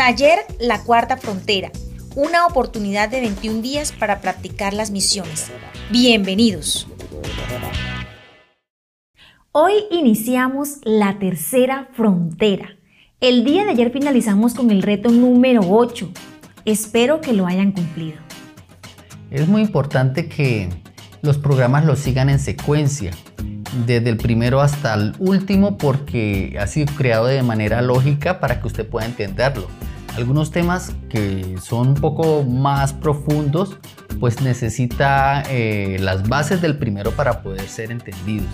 Taller La Cuarta Frontera, una oportunidad de 21 días para practicar las misiones. Bienvenidos. Hoy iniciamos la tercera frontera. El día de ayer finalizamos con el reto número 8. Espero que lo hayan cumplido. Es muy importante que los programas los sigan en secuencia, desde el primero hasta el último, porque ha sido creado de manera lógica para que usted pueda entenderlo. Algunos temas que son un poco más profundos, pues necesita eh, las bases del primero para poder ser entendidos.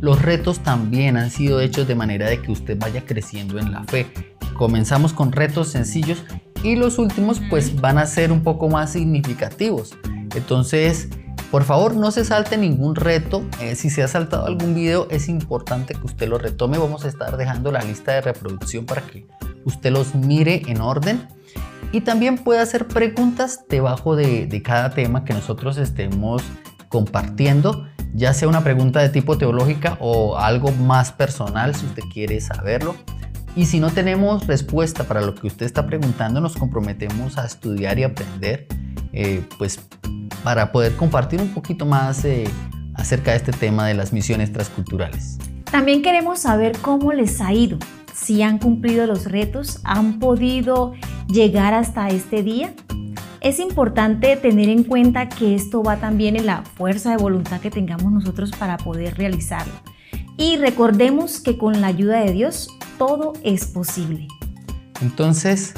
Los retos también han sido hechos de manera de que usted vaya creciendo en la fe. Comenzamos con retos sencillos y los últimos pues van a ser un poco más significativos. Entonces, por favor, no se salte ningún reto. Eh, si se ha saltado algún video, es importante que usted lo retome. Vamos a estar dejando la lista de reproducción para que usted los mire en orden. Y también puede hacer preguntas debajo de, cada tema que nosotros estemos compartiendo, ya sea una pregunta de tipo teológica o algo más personal si usted quiere saberlo. Y si no tenemos respuesta para lo que usted está preguntando, nos comprometemos a estudiar y aprender, eh, pues para poder compartir un poquito más eh, acerca de este tema de las misiones transculturales. También queremos saber cómo les ha ido, si han cumplido los retos, han podido llegar hasta este día. Es importante tener en cuenta que esto va también en la fuerza de voluntad que tengamos nosotros para poder realizarlo. Y recordemos que con la ayuda de Dios todo es posible. Entonces,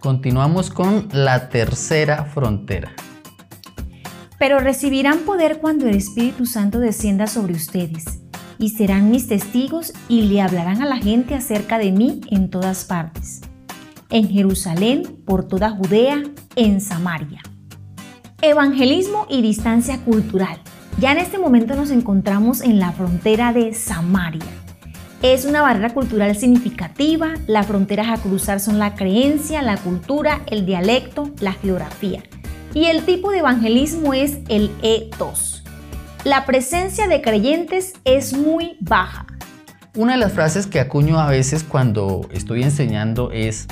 continuamos con la tercera frontera. Pero recibirán poder cuando el Espíritu Santo descienda sobre ustedes, y serán mis testigos y le hablarán a la gente acerca de mí en todas partes, en Jerusalén, por toda Judea, en Samaria. Evangelismo y distancia cultural. Ya en este momento nos encontramos en la frontera de Samaria. Es una barrera cultural significativa, las fronteras a cruzar son la creencia, la cultura, el dialecto, la geografía. Y el tipo de evangelismo es el E2. La presencia de creyentes es muy baja. Una de las frases que acuño a veces cuando estoy enseñando es,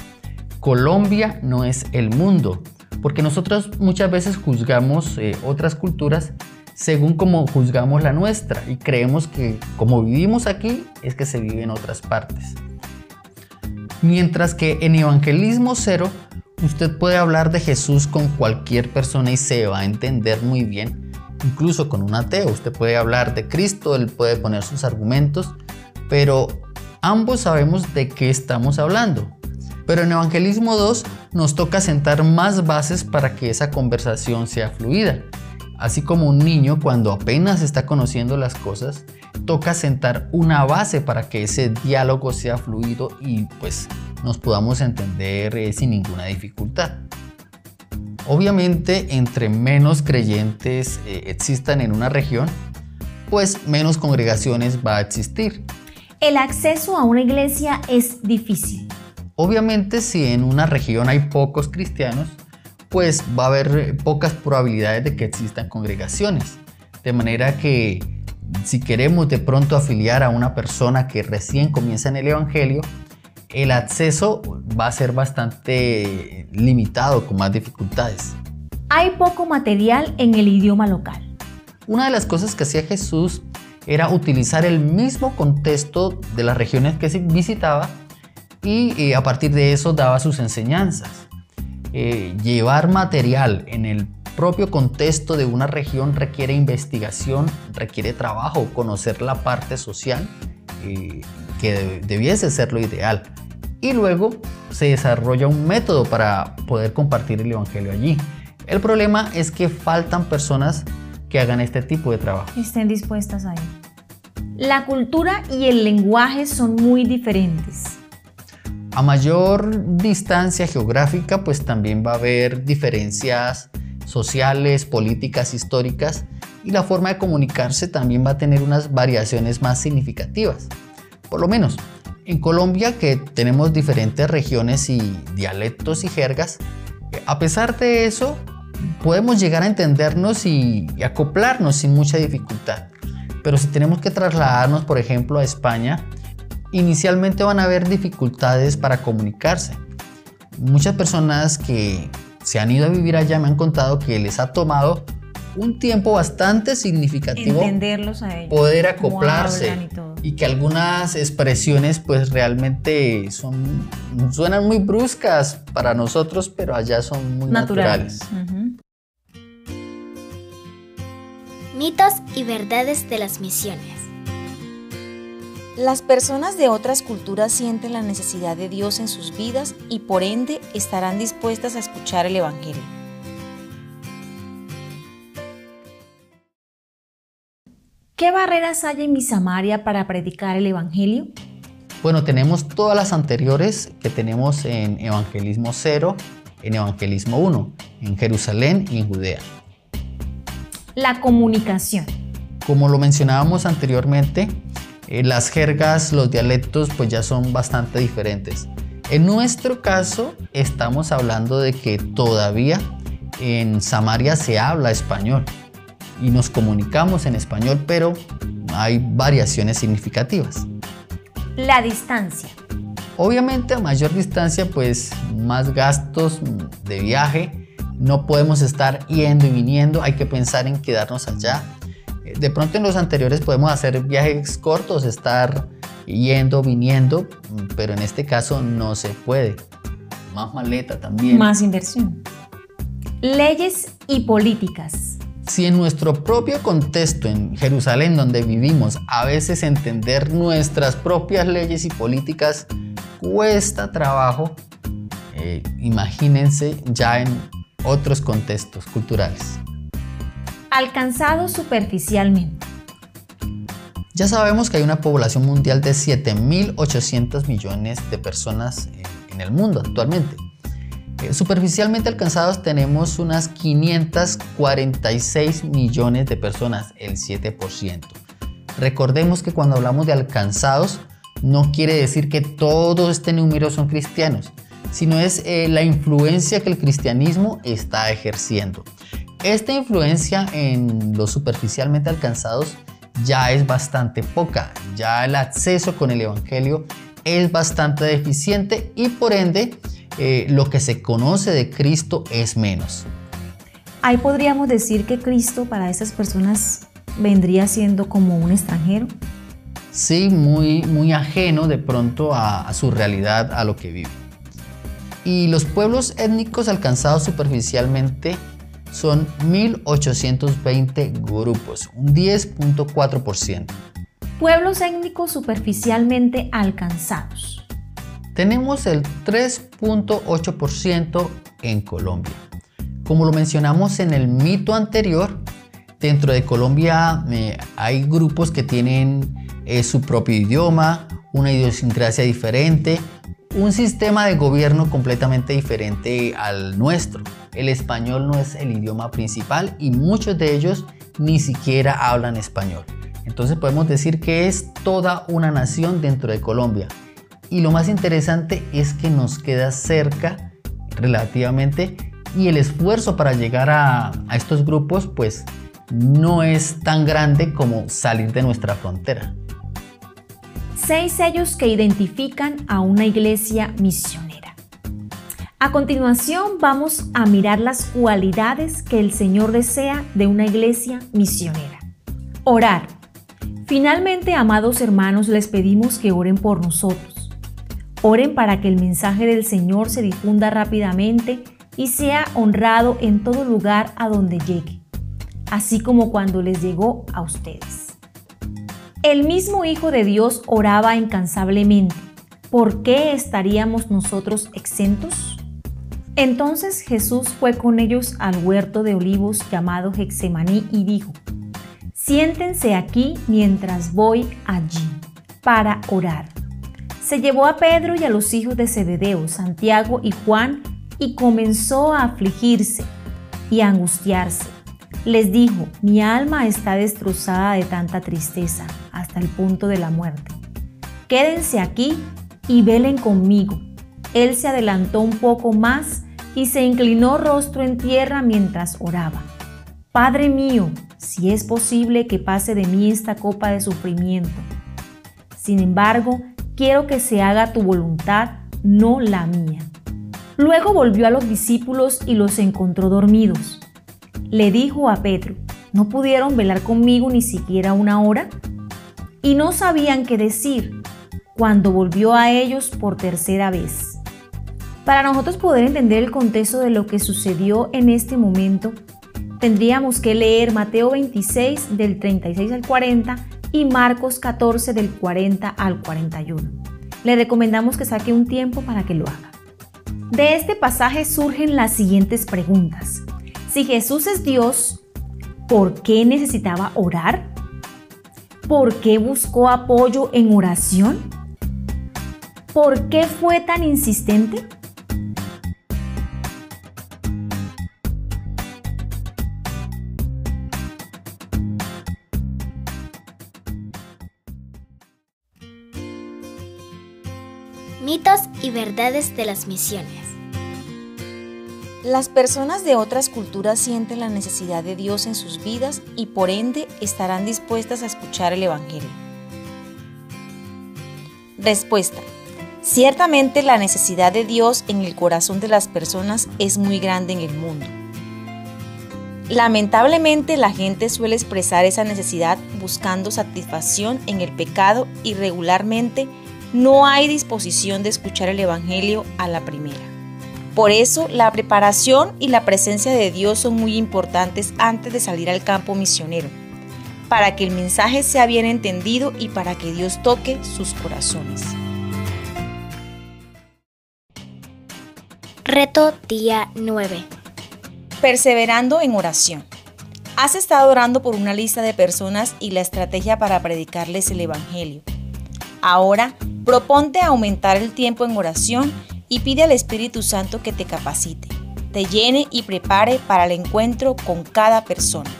Colombia no es el mundo, porque nosotros muchas veces juzgamos eh, otras culturas según como juzgamos la nuestra y creemos que como vivimos aquí es que se vive en otras partes. Mientras que en Evangelismo Cero usted puede hablar de Jesús con cualquier persona y se va a entender muy bien, incluso con un ateo. Usted puede hablar de Cristo, él puede poner sus argumentos, pero ambos sabemos de qué estamos hablando. Pero en Evangelismo 2 nos toca sentar más bases para que esa conversación sea fluida. Así como un niño cuando apenas está conociendo las cosas, toca sentar una base para que ese diálogo sea fluido y pues nos podamos entender eh, sin ninguna dificultad. Obviamente, entre menos creyentes eh, existan en una región, pues menos congregaciones va a existir. El acceso a una iglesia es difícil. Obviamente, si en una región hay pocos cristianos, pues va a haber eh, pocas probabilidades de que existan congregaciones. De manera que si queremos de pronto afiliar a una persona que recién comienza en el Evangelio, el acceso va a ser bastante limitado, con más dificultades. Hay poco material en el idioma local. Una de las cosas que hacía Jesús era utilizar el mismo contexto de las regiones que visitaba y eh, a partir de eso daba sus enseñanzas. Eh, llevar material en el propio contexto de una región requiere investigación, requiere trabajo, conocer la parte social, eh, que debiese ser lo ideal. Y luego se desarrolla un método para poder compartir el Evangelio allí. El problema es que faltan personas que hagan este tipo de trabajo. Estén dispuestas a. La cultura y el lenguaje son muy diferentes. A mayor distancia geográfica, pues también va a haber diferencias sociales, políticas, históricas y la forma de comunicarse también va a tener unas variaciones más significativas. Por lo menos, en Colombia que tenemos diferentes regiones y dialectos y jergas, a pesar de eso, podemos llegar a entendernos y, acoplarnos sin mucha dificultad. Pero si tenemos que trasladarnos, por ejemplo, a España, inicialmente van a haber dificultades para comunicarse. Muchas personas que se han ido a vivir allá me han contado que les ha tomado un tiempo bastante significativo entenderlos a ellos, poder acoplarse y, que algunas expresiones pues realmente son suenan muy bruscas para nosotros pero allá son muy naturales, mitos y verdades de las misiones. Las personas de otras culturas sienten la necesidad de Dios en sus vidas y por ende estarán dispuestas a escuchar el Evangelio. ¿Qué barreras hay en mi Samaria para predicar el Evangelio? Bueno, tenemos todas las anteriores que tenemos en Evangelismo 0, en Evangelismo 1, en Jerusalén y en Judea. La comunicación. Como lo mencionábamos anteriormente, eh, las jergas, los dialectos pues ya son bastante diferentes. En nuestro caso estamos hablando de que todavía en Samaria se habla español y nos comunicamos en español, pero hay variaciones significativas. La distancia. Obviamente a mayor distancia pues más gastos de viaje, no podemos estar yendo y viniendo, hay que pensar en quedarnos allá de pronto en los anteriores podemos hacer viajes cortos, estar yendo, viniendo, pero en este caso no se puede. Más maleta también. Más inversión. Leyes y políticas. Si en nuestro propio contexto en Jerusalén donde vivimos a veces entender nuestras propias leyes y políticas cuesta trabajo, eh, imagínense ya en otros contextos culturales alcanzado superficialmente. Ya sabemos que hay una población mundial de 7.800 millones de personas en el mundo actualmente. Eh, superficialmente alcanzados tenemos unas 546 millones de personas, el 7%. Recordemos que cuando hablamos de alcanzados no quiere decir que todo este número son cristianos, sino es eh, la influencia que el cristianismo está ejerciendo. Esta influencia en los superficialmente alcanzados ya es bastante poca, ya el acceso con el Evangelio es bastante deficiente y por ende eh, lo que se conoce de Cristo es menos. Ahí podríamos decir que Cristo para esas personas vendría siendo como un extranjero. Sí, muy, muy ajeno de pronto a, a su realidad, a lo que vive. Y los pueblos étnicos alcanzados superficialmente son 1.820 grupos, un 10.4%. Pueblos étnicos superficialmente alcanzados. Tenemos el 3.8% en Colombia. Como lo mencionamos en el mito anterior, dentro de Colombia eh, hay grupos que tienen eh, su propio idioma, una idiosincrasia diferente, un sistema de gobierno completamente diferente al nuestro. El español no es el idioma principal y muchos de ellos ni siquiera hablan español. Entonces podemos decir que es toda una nación dentro de Colombia. Y lo más interesante es que nos queda cerca relativamente y el esfuerzo para llegar a, estos grupos pues no es tan grande como salir de nuestra frontera. Seis sellos que identifican a una iglesia misionera. A continuación vamos a mirar las cualidades que el Señor desea de una iglesia misionera. Orar. Finalmente, amados hermanos, les pedimos que oren por nosotros. Oren para que el mensaje del Señor se difunda rápidamente y sea honrado en todo lugar a donde llegue, así como cuando les llegó a ustedes. El mismo Hijo de Dios oraba incansablemente. ¿Por qué estaríamos nosotros exentos? Entonces Jesús fue con ellos al huerto de olivos llamado Hexemaní y dijo, Siéntense aquí mientras voy allí para orar. Se llevó a Pedro y a los hijos de Zebedeo, Santiago y Juan, y comenzó a afligirse y a angustiarse. Les dijo, mi alma está destrozada de tanta tristeza hasta el punto de la muerte. Quédense aquí y velen conmigo. Él se adelantó un poco más y se inclinó rostro en tierra mientras oraba. Padre mío, si es posible que pase de mí esta copa de sufrimiento. Sin embargo, quiero que se haga tu voluntad, no la mía. Luego volvió a los discípulos y los encontró dormidos. Le dijo a Pedro, ¿no pudieron velar conmigo ni siquiera una hora? Y no sabían qué decir cuando volvió a ellos por tercera vez. Para nosotros poder entender el contexto de lo que sucedió en este momento, tendríamos que leer Mateo 26 del 36 al 40 y Marcos 14 del 40 al 41. Le recomendamos que saque un tiempo para que lo haga. De este pasaje surgen las siguientes preguntas. Si Jesús es Dios, ¿por qué necesitaba orar? ¿Por qué buscó apoyo en oración? ¿Por qué fue tan insistente? Mitos y verdades de las misiones. Las personas de otras culturas sienten la necesidad de Dios en sus vidas y por ende estarán dispuestas a escuchar el Evangelio. Respuesta. Ciertamente la necesidad de Dios en el corazón de las personas es muy grande en el mundo. Lamentablemente la gente suele expresar esa necesidad buscando satisfacción en el pecado y regularmente no hay disposición de escuchar el Evangelio a la primera. Por eso, la preparación y la presencia de Dios son muy importantes antes de salir al campo misionero, para que el mensaje sea bien entendido y para que Dios toque sus corazones. Reto día 9. Perseverando en oración. Has estado orando por una lista de personas y la estrategia para predicarles el Evangelio. Ahora, proponte aumentar el tiempo en oración y pide al Espíritu Santo que te capacite, te llene y prepare para el encuentro con cada persona.